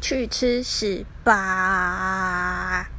去吃屎吧。